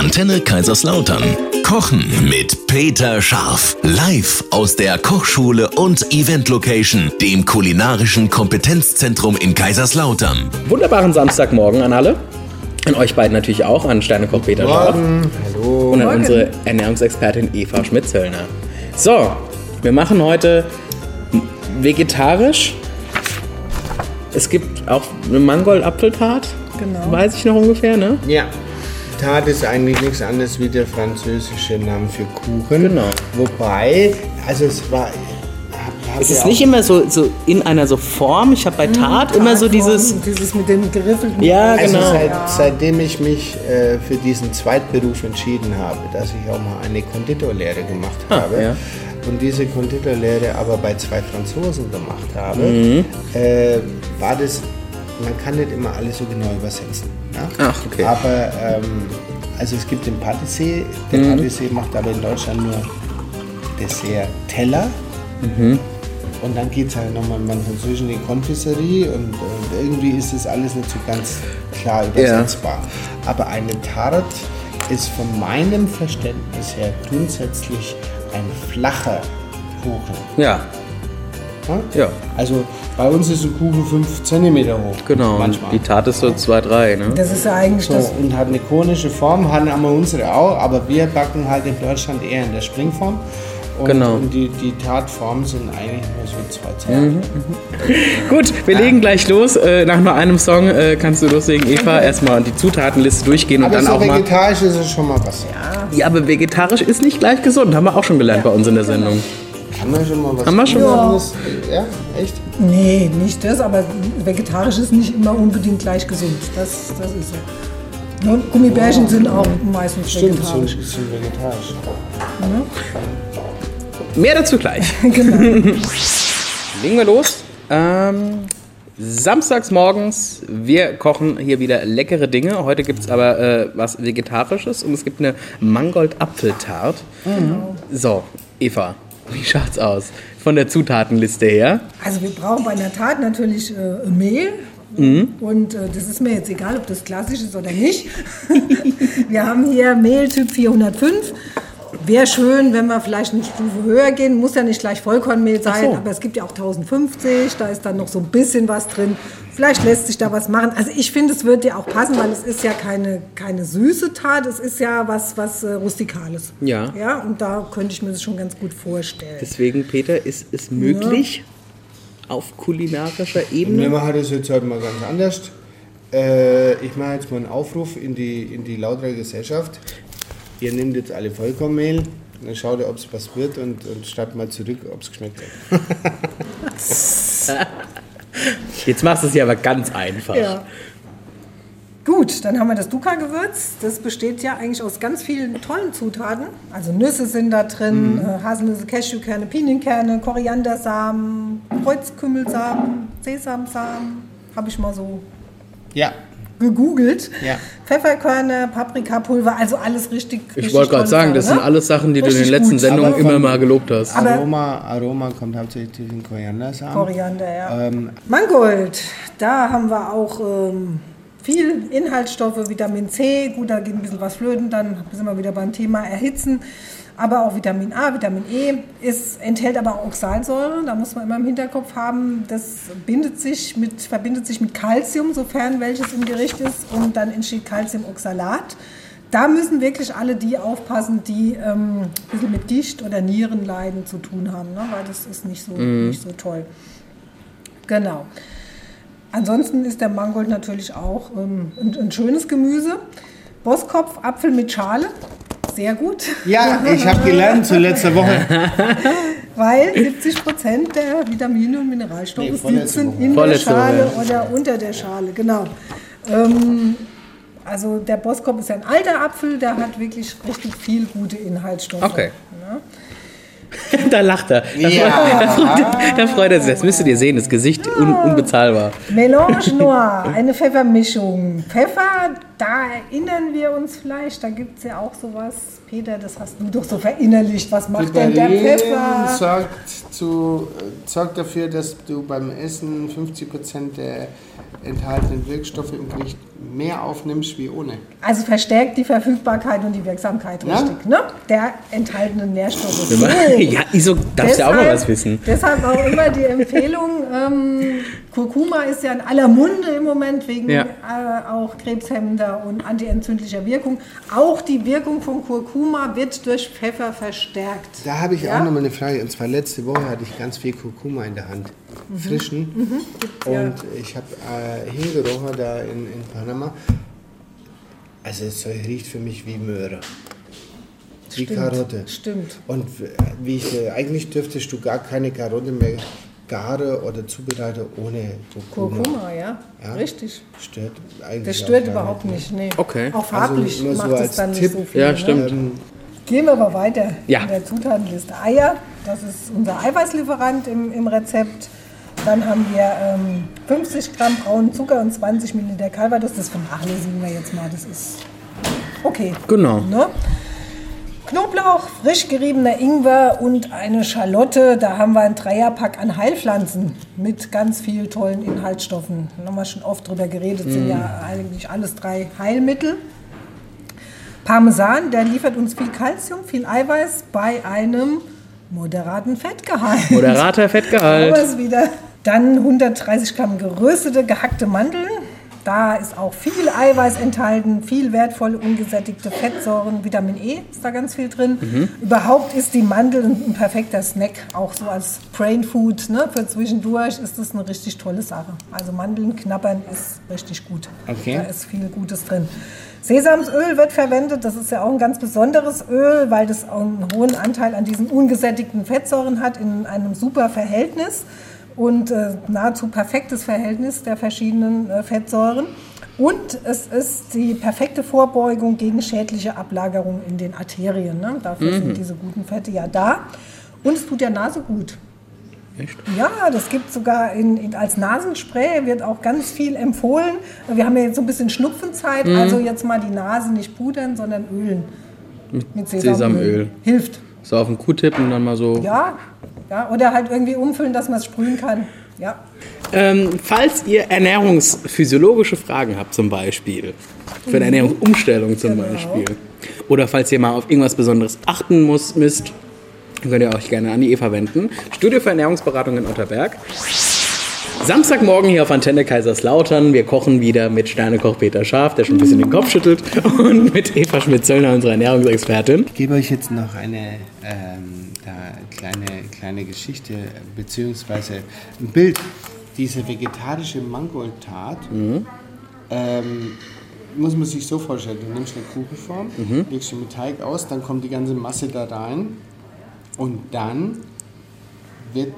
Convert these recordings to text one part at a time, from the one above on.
Antenne Kaiserslautern. Kochen mit Peter Scharf. Live aus der Kochschule und Event Location, dem kulinarischen Kompetenzzentrum in Kaiserslautern. Wunderbaren Samstagmorgen an alle. An euch beiden natürlich auch, an Sternekoch Peter Scharf. Hallo. Und an unsere Ernährungsexpertin Eva Schmitzhöllner. So, wir machen heute vegetarisch. Es gibt auch eine Mangold-Apfeltart. Genau. Weiß ich noch ungefähr, ne? Ja. Tat ist eigentlich nichts anderes wie der französische Name für Kuchen. Genau. Wobei, also es war. hab- hab Es ist nicht immer so, so in einer so Form. Ich habe bei Tat immer so dieses. Dieses mit dem geriffelten. Ja, Also genau. seit, seitdem ich mich äh, für diesen Zweitberuf entschieden habe, dass ich auch mal eine Konditorlehre gemacht habe Ah, ja. und diese Konditorlehre aber bei zwei Franzosen gemacht habe, Mhm. äh, war das, man kann nicht immer alles so genau übersetzen. Ja? Ach, okay. Aber ähm, also es gibt den Patissier, der Mhm. Patissier macht aber in Deutschland nur Dessert-Teller. Mhm. Und dann geht es halt nochmal Französischen in die Konfiserie und äh, irgendwie ist das alles nicht so ganz klar übersetzbar. Aber eine Tarte ist von meinem Verständnis her grundsätzlich ein flacher Kuchen. Ja, ne? ja, Also bei uns ist ein Kuchen 5 cm hoch. genau. Und Manchmal. die Tat ist so 2, 3, ne? Das ist ja eigentlich So, das. und hat eine konische Form, haben aber unsere auch, aber wir backen halt in Deutschland eher in der Springform. Und, Genau. und die, die Tartformen sind eigentlich nur so zwei Zentimeter. Gut, wir legen gleich los. Äh, nach nur einem Song äh, kannst du loslegen, Eva. Erstmal die Zutatenliste durchgehen und Aber dann so auch mal. vegetarisch ist es schon mal was. Ja, aber vegetarisch ist nicht gleich gesund. Haben wir auch schon gelernt bei uns in der Sendung. Haben wir schon mal was Haben wir schon mal? anderes? Ja, echt? Nee, nicht das, aber vegetarisch ist nicht immer unbedingt gleich gesund. Das, das ist so. Und Gummibärchen sind auch meistens Stimmt, sind, vegetarisch. sind vegetarisch. Mehr dazu gleich. Genau. Legen wir los. Ähm, samstags morgens, wir kochen hier wieder leckere Dinge. Heute gibt es aber äh, was Vegetarisches und es gibt eine Mangold-Apfeltart. So, Eva, wie schaut's aus? Von der Zutatenliste her. Also wir brauchen bei einer Tat natürlich äh, Mehl. Und äh, das ist mir jetzt egal, ob das klassisch ist oder nicht. wir haben hier Mehl Typ 405. Wäre schön, wenn wir vielleicht eine Stufe höher gehen. Muss ja nicht gleich Vollkornmehl sein, so. aber es gibt ja auch 1050. Da ist dann noch so ein bisschen was drin. Vielleicht lässt sich da was machen. Also ich finde, es wird dir auch passen, weil es ist ja keine, keine süße Tat. Es ist ja was, was äh, Rustikales. Ja. Ja, und da könnte ich mir das schon ganz gut vorstellen. Deswegen, Peter, ist es möglich, auf kulinarischer Ebene. wir machen das jetzt heute mal ganz anders. Äh, ich mache jetzt mal einen Aufruf in die, in die lautere Gesellschaft. Ihr nehmt jetzt alle Vollkornmehl, dann schaut ihr, ob es was wird und, und schreibt mal zurück, ob es geschmeckt hat. Jetzt machst du es ja aber ganz einfach. Ja. Gut, dann haben wir das Duka-Gewürz. Das besteht ja eigentlich aus ganz vielen tollen Zutaten. Also Nüsse sind da drin, äh, Haselnüsse, Cashewkerne, Pinienkerne, Koriandersamen, Kreuzkümmelsamen, Sesamsamen. Habe ich mal so Ja, gegoogelt. Ja. Pfefferkörner, Paprikapulver, also alles richtig. Ich richtig wollte gerade sagen, das Sachen, sind ne? alles Sachen, die du in den Richtig letzten gut. Sendungen immer mal gelobt hast. Aroma, Aroma kommt hauptsächlich durch den Koriandersamen. Koriander, ja. Ähm, Mangold, da haben wir auch ähm, viel Inhaltsstoffe, Vitamin C, gut, da geht ein bisschen was flöten, dann sind wir wieder beim Thema Erhitzen. Aber auch Vitamin A, Vitamin E, es enthält aber auch Oxalsäure, da muss man immer im Hinterkopf haben, das bindet sich mit, verbindet sich mit Calcium, sofern welches im Gericht ist, und dann entsteht Calciumoxalat. Da müssen wirklich alle die aufpassen, die ähm, ein bisschen mit Gicht oder Nierenleiden zu tun haben, ne? weil das ist nicht so, nicht so toll. Genau. Ansonsten ist der Mangold natürlich auch ähm, ein, ein schönes Gemüse. Bosskopf, Apfel mit Schale, sehr gut, ja, ich habe gelernt zu letzter Woche. weil 70 Prozent der Vitamine und Mineralstoffe Nee, Woche. in der Schale oder unter der Schale, genau. Ähm, also der Bosskopf ist ja ein alter Apfel, der hat wirklich richtig viel gute Inhaltsstoffe. Okay. Ne? Da lacht er. Da, Ja. freut, da, freut, da freut er sich. Das müsstet ihr sehen, das Gesicht un, unbezahlbar. Mélange Noir, eine Pfeffermischung. Pfeffer, da erinnern wir uns vielleicht, da gibt es ja auch sowas. Peter, das hast du doch so verinnerlicht. Was macht denn der Pfeffer? sorgt, zu, äh, sorgt dafür, dass du beim Essen 50% der enthaltenen Wirkstoffe im Gericht mehr aufnimmst wie ohne. Also verstärkt die Verfügbarkeit und die Wirksamkeit Ja? richtig, ne? Der enthaltenen Nährstoffe. Ja, Iso, darfst ja auch mal was wissen. Deshalb auch immer die Empfehlung, ähm, Kurkuma ist ja in aller Munde im Moment wegen Ja. äh, auch krebshemmender und antientzündlicher Wirkung. Auch die Wirkung von Kurkuma wird durch Pfeffer verstärkt. Da habe ich Ja? auch noch mal eine Frage. Und zwar letzte Woche hatte ich ganz viel Kurkuma in der Hand. Frischen. ja. Und ich habe äh, hingerochen da in, in Panama. Also es riecht für mich wie Möhre. Wie Stimmt, Karotte. stimmt. Und w- wie ich, äh, eigentlich dürftest du gar keine Karotte mehr gare oder zubereite ohne Kurkuma. Kurkuma, ja, Ja. richtig. Stört eigentlich Das stört überhaupt nicht. Nee. Okay. Auch farblich Also nur so macht es als dann nicht Tipp. so viel. Ja, ne? stimmt. Ähm, Gehen wir aber weiter Ja. in der Zutatenliste. Eier, das ist unser Eiweißlieferant im, im Rezept. Dann haben wir ähm, 50 Gramm braunen Zucker und 20 Milliliter Calvados. Das vernachlässigen wir jetzt mal. Das ist okay. Genau. Ne? Knoblauch, frisch geriebener Ingwer und eine Schalotte. Da haben wir ein Dreierpack an Heilpflanzen mit ganz vielen tollen Inhaltsstoffen. Da haben wir schon oft drüber geredet, sind ja eigentlich alles drei Heilmittel. Parmesan, der liefert uns viel Kalzium, viel Eiweiß bei einem moderaten Fettgehalt. Moderater Fettgehalt. wieder. Dann 130 Gramm geröstete, gehackte Mandeln. Da ist auch viel Eiweiß enthalten, viel wertvolle ungesättigte Fettsäuren, Vitamin E ist da ganz viel drin. Überhaupt ist die Mandel ein, perfekter Snack, auch so als Brain Food. Ne? Für zwischendurch ist das eine richtig tolle Sache. Also Mandeln knabbern ist richtig gut. Okay. Da ist viel Gutes drin. Sesamsöl wird verwendet, das ist ja auch ein ganz besonderes Öl, weil das einen hohen Anteil an diesen ungesättigten Fettsäuren hat, in einem super Verhältnis und äh, nahezu perfektes Verhältnis der verschiedenen äh, Fettsäuren. Und es ist die perfekte Vorbeugung gegen schädliche Ablagerung in den Arterien. Ne? Dafür sind diese guten Fette ja da. Und es tut der Nase gut. Echt? Ja, das gibt sogar in, in, als Nasenspray, wird auch ganz viel empfohlen. Wir haben ja jetzt so ein bisschen Schnupfenzeit, Mhm. also jetzt mal die Nase nicht pudern, sondern ölen. Mit Sesamöl. Sesamöl. Hilft. So auf den Q-Tipp und dann mal so. Ja, ja, oder halt irgendwie umfüllen, dass man es sprühen kann. Ja. Ähm, falls ihr ernährungsphysiologische Fragen habt, zum Beispiel, für eine Ernährungsumstellung zum Genau. Beispiel, oder falls ihr mal auf irgendwas Besonderes achten muss, müsst, könnt ihr euch gerne an die Eva wenden. Studio für Ernährungsberatung in Otterberg. Samstagmorgen hier auf Antenne Kaiserslautern. Wir kochen wieder mit Sternekoch Peter Scharf, der schon ein bisschen den Kopf schüttelt, und mit Eva Schmidt-Zöllner, unserer Ernährungsexpertin. Ich gebe euch jetzt noch eine ähm, kleine, kleine Geschichte beziehungsweise ein Bild. Diese vegetarische Mangoldtat ähm, muss man sich so vorstellen. Du nimmst eine Kuchenform, legst den mit Teig aus, dann kommt die ganze Masse da rein und dann wird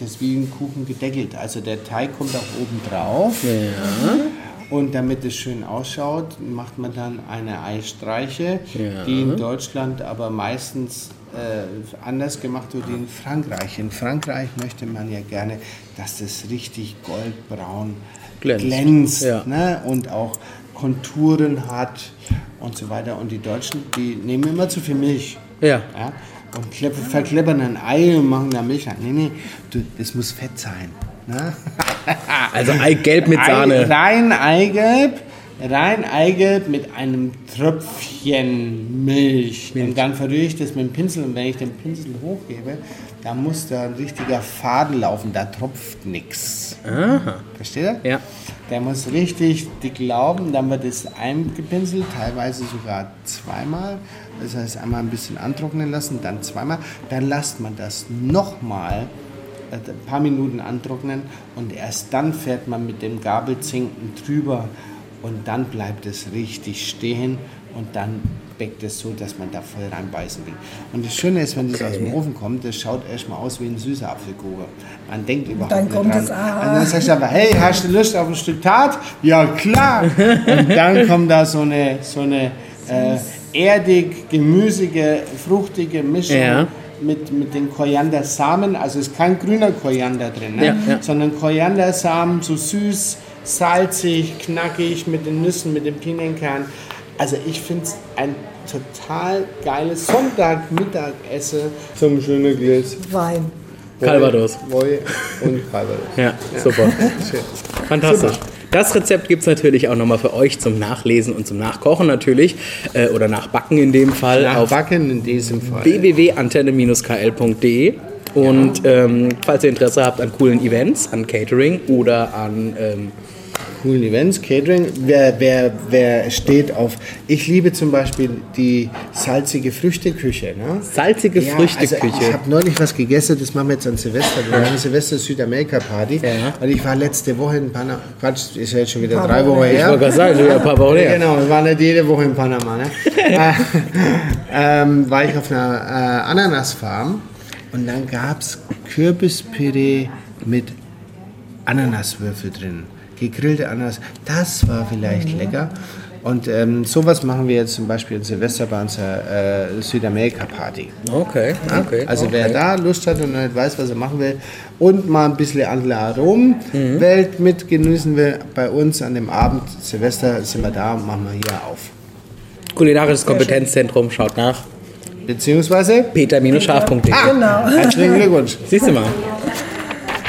das wie ein Kuchen gedeckelt. Also der Teig kommt auch oben drauf. Und damit es schön ausschaut, macht man dann eine Eistreiche, Ja. die in Deutschland aber meistens äh, anders gemacht wird wie in Frankreich. In Frankreich möchte man ja gerne, dass das richtig goldbraun Glänzt. glänzt, Ja. ne? und auch Konturen hat und so weiter. Und die Deutschen, die nehmen immer zu viel Milch. Ja. Ja? Und klepp- verkleppern ein Ei und machen da Milch rein. Nee, nee, du, das muss fett sein. Ne? Also Eigelb mit Sahne. Ei, rein Eigelb, rein Eigelb mit einem Tröpfchen Milch. Und dann verrühre ich das mit dem Pinsel und wenn ich den Pinsel hochgebe, dann muss da ein richtiger Faden laufen, da tropft nichts. Versteht ihr? Ja. Der muss richtig dick laufen, dann wird es eingepinselt, teilweise sogar zweimal. Das heißt, einmal ein bisschen antrocknen lassen, dann zweimal. Dann lasst man das nochmal äh, ein paar Minuten antrocknen und erst dann fährt man mit dem Gabelzinken drüber und dann bleibt es richtig stehen und dann backt es so, dass man da voll reinbeißen will. Und das Schöne ist, wenn das aus dem Ofen kommt, das schaut erstmal aus wie ein süßer Apfelkuchen. Man denkt überhaupt dann nicht kommt dran. es, ah. Und dann sagst du aber, hey, hast du Lust auf ein Stück Tat? Ja, klar. Und dann kommt da so eine, so eine äh, erdig, gemüsige, fruchtige Mischung Ja. mit, mit den Koriandersamen. Also es ist kein grüner Koriander drin, ne? Ja, ja. sondern Koriandersamen, so süß, salzig, knackig, mit den Nüssen, mit dem Pinienkern. Also ich finde es ein total geiles Sonntagmittagessen zum schönen Glas Wein. Calvados. Woi und Calvados. Ja, super. Fantastisch. Das Rezept gibt es natürlich auch nochmal für euch zum Nachlesen und zum Nachkochen natürlich. Äh, oder Nachbacken in dem Fall. Nachbacken in diesem Fall. www.antenne-kl.de und ähm, falls ihr Interesse habt an coolen Events, an Catering oder an ähm, coolen Events, Catering. Wer, wer, wer steht auf. Ich liebe zum Beispiel die salzige Früchteküche. Ne? salzige Ja, Früchteküche. Also ich habe neulich was gegessen, das machen wir jetzt an Silvester. Wir haben eine Silvester Südamerika Party. Ja. Und ich war letzte Woche in Panama. Quatsch, ist ja jetzt schon wieder drei Wochen her. ich wollte gerade sagen, schon wieder ein paar Wochen her. Genau, wir waren nicht jede Woche in Panama. Ne? äh, ähm, war ich auf einer äh, Ananasfarm und dann gab es Kürbispüree mit Ananaswürfel drin. Gegrillte Ananas, das war vielleicht lecker. Und ähm, sowas machen wir jetzt zum Beispiel in Silvester bei unserer äh, Südamerika-Party. Okay, okay. Also okay. wer da Lust hat und nicht weiß, was er machen will und mal ein bisschen andere Aromenwelt mit genießen will, bei uns an dem Abend Silvester sind wir da und machen wir hier auf. Kulinarisches Kompetenzzentrum, schaut nach. Beziehungsweise, peter-scharf.de. Genau. herzlichen Glückwunsch. Siehst du mal.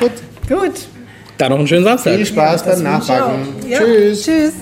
Gut, Gut. Dann noch einen schönen Samstag. viel Spaß beim Nachbacken. Ja. Tschüss. Tschüss.